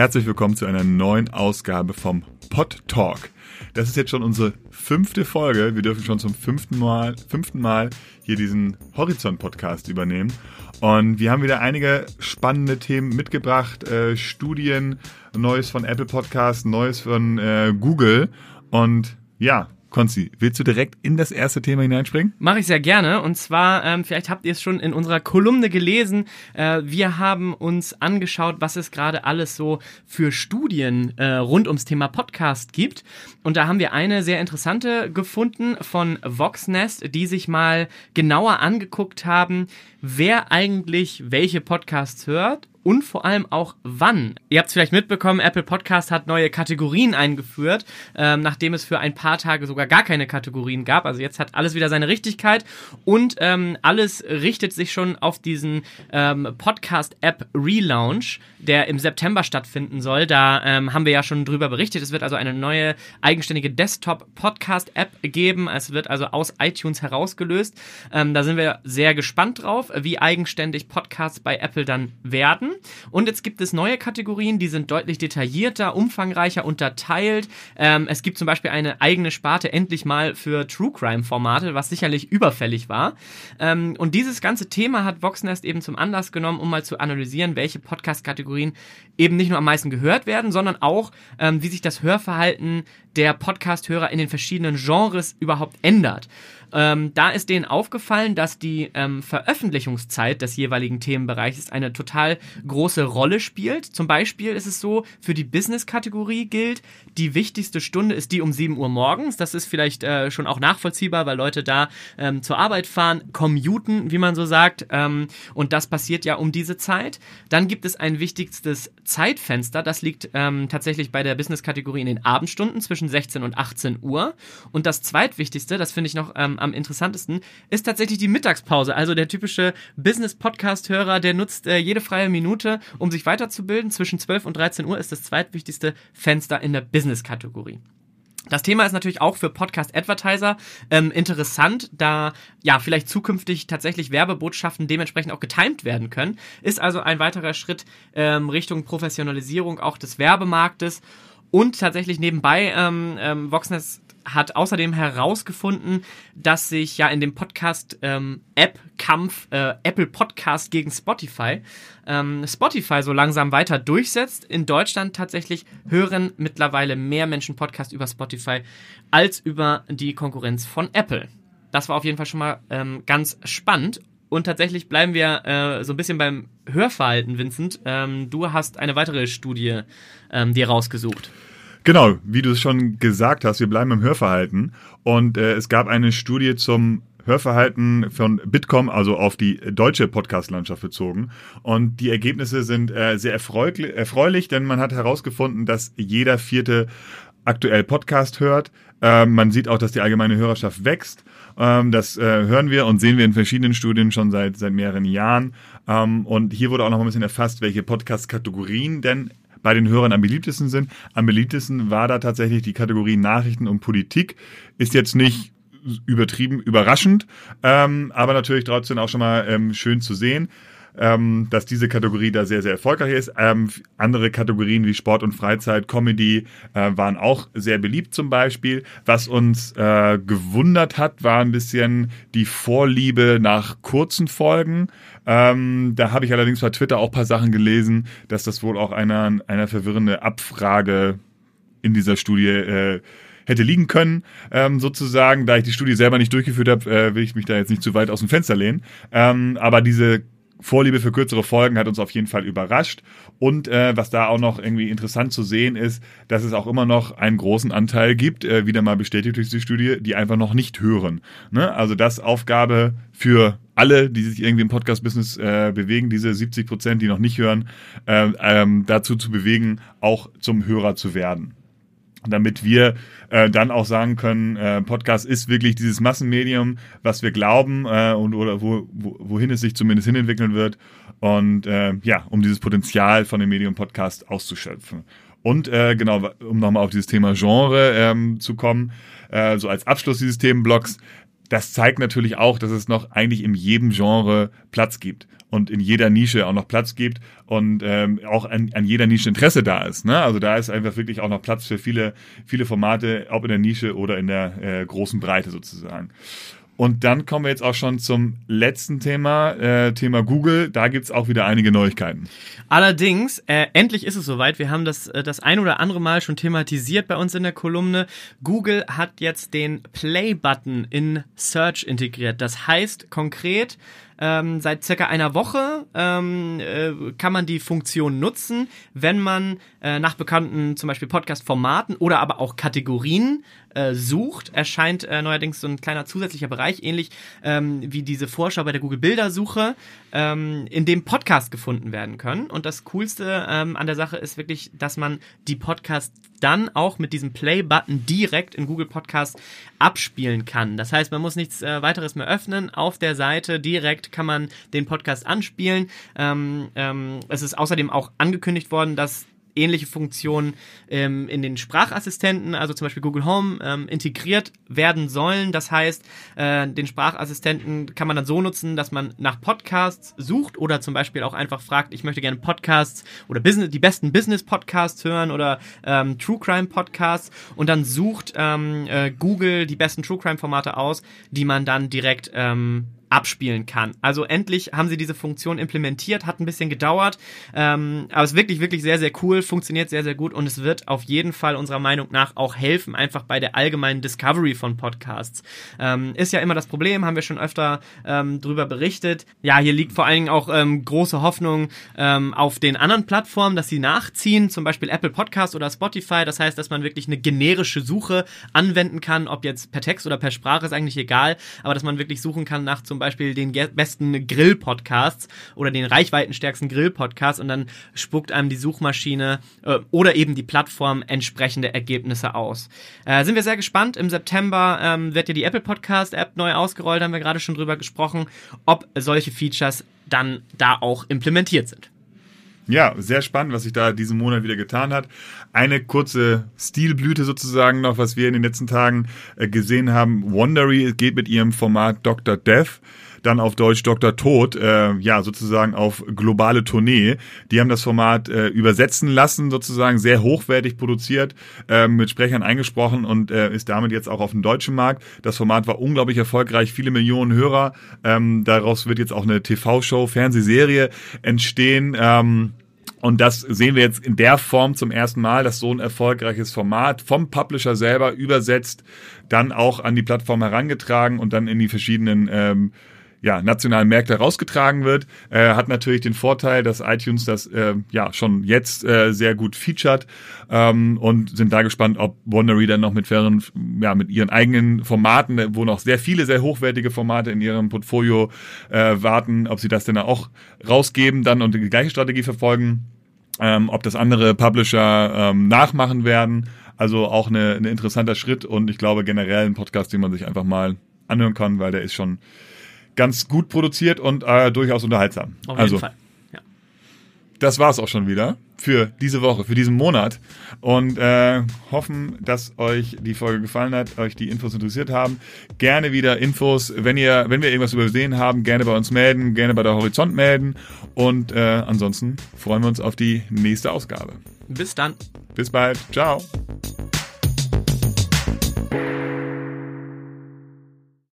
Herzlich willkommen zu einer neuen Ausgabe vom Pod Talk. Das ist jetzt schon unsere fünfte Folge. Wir dürfen schon zum fünften Mal, fünften Mal hier diesen Horizont-Podcast übernehmen. Und wir haben wieder einige spannende Themen mitgebracht. Äh, Studien, Neues von Apple Podcast, Neues von äh, Google. Und ja, Konzi, willst du direkt in das erste Thema hineinspringen? Mache ich sehr gerne. Und zwar, ähm, vielleicht habt ihr es schon in unserer Kolumne gelesen. Äh, wir haben uns angeschaut, was es gerade alles so für Studien äh, rund ums Thema Podcast gibt. Und da haben wir eine sehr interessante gefunden von Voxnest, die sich mal genauer angeguckt haben, wer eigentlich welche Podcasts hört und vor allem auch wann. Ihr habt es vielleicht mitbekommen, Apple Podcast hat neue Kategorien eingeführt, ähm, nachdem es für ein paar Tage sogar gar keine Kategorien gab. Also jetzt hat alles wieder seine Richtigkeit und ähm, alles richtet sich schon auf diesen ähm, Podcast-App Relaunch, der im September stattfinden soll. Da ähm, haben wir ja schon drüber berichtet. Es wird also eine neue eigenständige Desktop-Podcast-App geben. Es wird also aus iTunes herausgelöst. Ähm, da sind wir sehr gespannt drauf, wie eigenständig Podcasts bei Apple dann werden. Und jetzt gibt es neue Kategorien, die sind deutlich detaillierter, umfangreicher unterteilt. Ähm, es gibt zum Beispiel eine eigene Sparte endlich mal für True Crime Formate, was sicherlich überfällig war. Ähm, und dieses ganze Thema hat Voxnest eben zum Anlass genommen, um mal zu analysieren, welche Podcast-Kategorien eben nicht nur am meisten gehört werden, sondern auch, ähm, wie sich das Hörverhalten der Podcast-Hörer in den verschiedenen Genres überhaupt ändert. Ähm, da ist denen aufgefallen, dass die ähm, Veröffentlichungszeit des jeweiligen Themenbereichs eine total große Rolle spielt. Zum Beispiel ist es so, für die Business-Kategorie gilt, die wichtigste Stunde ist die um 7 Uhr morgens. Das ist vielleicht äh, schon auch nachvollziehbar, weil Leute da ähm, zur Arbeit fahren, commuten, wie man so sagt. Ähm, und das passiert ja um diese Zeit. Dann gibt es ein wichtigstes Zeitfenster. Das liegt ähm, tatsächlich bei der Business-Kategorie in den Abendstunden zwischen 16 und 18 Uhr. Und das zweitwichtigste, das finde ich noch ähm, am interessantesten, ist tatsächlich die Mittagspause. Also der typische Business-Podcast-Hörer, der nutzt äh, jede freie Minute, um sich weiterzubilden. Zwischen 12 und 13 Uhr ist das zweitwichtigste Fenster in der Business-Kategorie. Das Thema ist natürlich auch für Podcast-Advertiser ähm, interessant, da ja vielleicht zukünftig tatsächlich Werbebotschaften dementsprechend auch getimed werden können. Ist also ein weiterer Schritt ähm, Richtung Professionalisierung auch des Werbemarktes. Und tatsächlich nebenbei, ähm, ähm, Voxnest hat außerdem herausgefunden, dass sich ja in dem Podcast-App-Kampf ähm, äh, Apple Podcast gegen Spotify ähm, Spotify so langsam weiter durchsetzt. In Deutschland tatsächlich hören mittlerweile mehr Menschen Podcast über Spotify als über die Konkurrenz von Apple. Das war auf jeden Fall schon mal ähm, ganz spannend. Und tatsächlich bleiben wir äh, so ein bisschen beim Hörverhalten, Vincent. Ähm, du hast eine weitere Studie ähm, dir rausgesucht. Genau, wie du es schon gesagt hast, wir bleiben im Hörverhalten. Und äh, es gab eine Studie zum Hörverhalten von Bitkom, also auf die deutsche Podcast-Landschaft bezogen. Und die Ergebnisse sind äh, sehr erfreulich, denn man hat herausgefunden, dass jeder vierte aktuell Podcast hört. Äh, man sieht auch, dass die allgemeine Hörerschaft wächst. Ähm, das äh, hören wir und sehen wir in verschiedenen Studien schon seit, seit mehreren Jahren. Ähm, und hier wurde auch noch ein bisschen erfasst, welche Podcast-Kategorien denn bei den Hörern am beliebtesten sind. Am beliebtesten war da tatsächlich die Kategorie Nachrichten und Politik. Ist jetzt nicht übertrieben überraschend, ähm, aber natürlich trotzdem auch schon mal ähm, schön zu sehen ähm, dass diese Kategorie da sehr, sehr erfolgreich ist. Ähm, andere Kategorien wie Sport und Freizeit, Comedy äh, waren auch sehr beliebt zum Beispiel. Was uns äh, gewundert hat, war ein bisschen die Vorliebe nach kurzen Folgen. Ähm, da habe ich allerdings bei Twitter auch ein paar Sachen gelesen, dass das wohl auch einer, einer verwirrende Abfrage in dieser Studie äh, hätte liegen können, ähm, sozusagen. Da ich die Studie selber nicht durchgeführt habe, äh, will ich mich da jetzt nicht zu weit aus dem Fenster lehnen. Ähm, aber diese Vorliebe für kürzere Folgen hat uns auf jeden Fall überrascht. Und äh, was da auch noch irgendwie interessant zu sehen ist, dass es auch immer noch einen großen Anteil gibt, äh, wieder mal bestätigt durch die Studie, die einfach noch nicht hören. Ne? Also das Aufgabe für alle, die sich irgendwie im Podcast-Business äh, bewegen, diese 70 Prozent, die noch nicht hören, äh, ähm, dazu zu bewegen, auch zum Hörer zu werden damit wir äh, dann auch sagen können, äh, Podcast ist wirklich dieses Massenmedium, was wir glauben äh, und oder wo, wo, wohin es sich zumindest hinentwickeln wird und äh, ja, um dieses Potenzial von dem Medium Podcast auszuschöpfen. Und äh, genau, um nochmal auf dieses Thema Genre ähm, zu kommen, äh, so als Abschluss dieses Themenblocks, das zeigt natürlich auch, dass es noch eigentlich in jedem Genre Platz gibt und in jeder Nische auch noch Platz gibt und ähm, auch an, an jeder Nische Interesse da ist. Ne? Also da ist einfach wirklich auch noch Platz für viele, viele Formate, ob in der Nische oder in der äh, großen Breite sozusagen. Und dann kommen wir jetzt auch schon zum letzten Thema, äh, Thema Google. Da gibt's auch wieder einige Neuigkeiten. Allerdings, äh, endlich ist es soweit. Wir haben das äh, das ein oder andere Mal schon thematisiert bei uns in der Kolumne. Google hat jetzt den Play-Button in Search integriert. Das heißt konkret, ähm, seit circa einer Woche ähm, äh, kann man die Funktion nutzen, wenn man äh, nach bekannten zum Beispiel Podcast-Formaten oder aber auch Kategorien äh, sucht, erscheint äh, neuerdings so ein kleiner zusätzlicher Bereich, ähnlich ähm, wie diese Vorschau bei der Google Bildersuche, ähm, in dem Podcast gefunden werden können. Und das Coolste ähm, an der Sache ist wirklich, dass man die Podcasts dann auch mit diesem Play-Button direkt in Google Podcast abspielen kann. Das heißt, man muss nichts äh, weiteres mehr öffnen. Auf der Seite direkt kann man den Podcast anspielen. Ähm, ähm, es ist außerdem auch angekündigt worden, dass ähnliche Funktionen ähm, in den Sprachassistenten, also zum Beispiel Google Home, ähm, integriert werden sollen. Das heißt, äh, den Sprachassistenten kann man dann so nutzen, dass man nach Podcasts sucht oder zum Beispiel auch einfach fragt, ich möchte gerne Podcasts oder Business, die besten Business-Podcasts hören oder ähm, True Crime-Podcasts und dann sucht ähm, äh, Google die besten True Crime-Formate aus, die man dann direkt ähm, abspielen kann. Also endlich haben sie diese Funktion implementiert, hat ein bisschen gedauert, ähm, aber es ist wirklich, wirklich sehr, sehr cool, funktioniert sehr, sehr gut und es wird auf jeden Fall unserer Meinung nach auch helfen, einfach bei der allgemeinen Discovery von Podcasts. Ähm, ist ja immer das Problem, haben wir schon öfter ähm, drüber berichtet. Ja, hier liegt vor allen Dingen auch ähm, große Hoffnung ähm, auf den anderen Plattformen, dass sie nachziehen, zum Beispiel Apple Podcast oder Spotify. Das heißt, dass man wirklich eine generische Suche anwenden kann, ob jetzt per Text oder per Sprache, ist eigentlich egal, aber dass man wirklich suchen kann nach zum Beispiel den besten Grill-Podcasts oder den reichweitenstärksten Grill-Podcasts und dann spuckt einem die Suchmaschine äh, oder eben die Plattform entsprechende Ergebnisse aus. Äh, sind wir sehr gespannt. Im September ähm, wird ja die Apple Podcast App neu ausgerollt, haben wir gerade schon drüber gesprochen, ob solche Features dann da auch implementiert sind. Ja, sehr spannend, was sich da diesen Monat wieder getan hat. Eine kurze Stilblüte sozusagen noch, was wir in den letzten Tagen äh, gesehen haben. Wondery geht mit ihrem Format Dr. Death dann auf Deutsch Dr. Tod, äh, ja, sozusagen auf globale Tournee. Die haben das Format äh, übersetzen lassen, sozusagen sehr hochwertig produziert, äh, mit Sprechern eingesprochen und äh, ist damit jetzt auch auf dem deutschen Markt. Das Format war unglaublich erfolgreich, viele Millionen Hörer. Ähm, daraus wird jetzt auch eine TV-Show, Fernsehserie entstehen. Ähm, und das sehen wir jetzt in der Form zum ersten Mal, dass so ein erfolgreiches Format vom Publisher selber übersetzt, dann auch an die Plattform herangetragen und dann in die verschiedenen ähm, ja, nationalen Märkte rausgetragen wird. Äh, hat natürlich den Vorteil, dass iTunes das äh, ja schon jetzt äh, sehr gut featured ähm, und sind da gespannt, ob Wondery dann noch mit fairen, ja, mit ihren eigenen Formaten, wo noch sehr viele sehr hochwertige Formate in ihrem Portfolio äh, warten, ob sie das denn auch rausgeben dann und die gleiche Strategie verfolgen, ähm, ob das andere Publisher ähm, nachmachen werden. Also auch eine, ein interessanter Schritt und ich glaube generell ein Podcast, den man sich einfach mal anhören kann, weil der ist schon ganz gut produziert und äh, durchaus unterhaltsam. Auf also, jeden Fall. Ja. Das war's auch schon wieder für diese Woche, für diesen Monat und äh, hoffen, dass euch die Folge gefallen hat, euch die Infos interessiert haben. Gerne wieder Infos, wenn ihr, wenn wir irgendwas übersehen haben, gerne bei uns melden, gerne bei der Horizont melden und äh, ansonsten freuen wir uns auf die nächste Ausgabe. Bis dann. Bis bald. Ciao.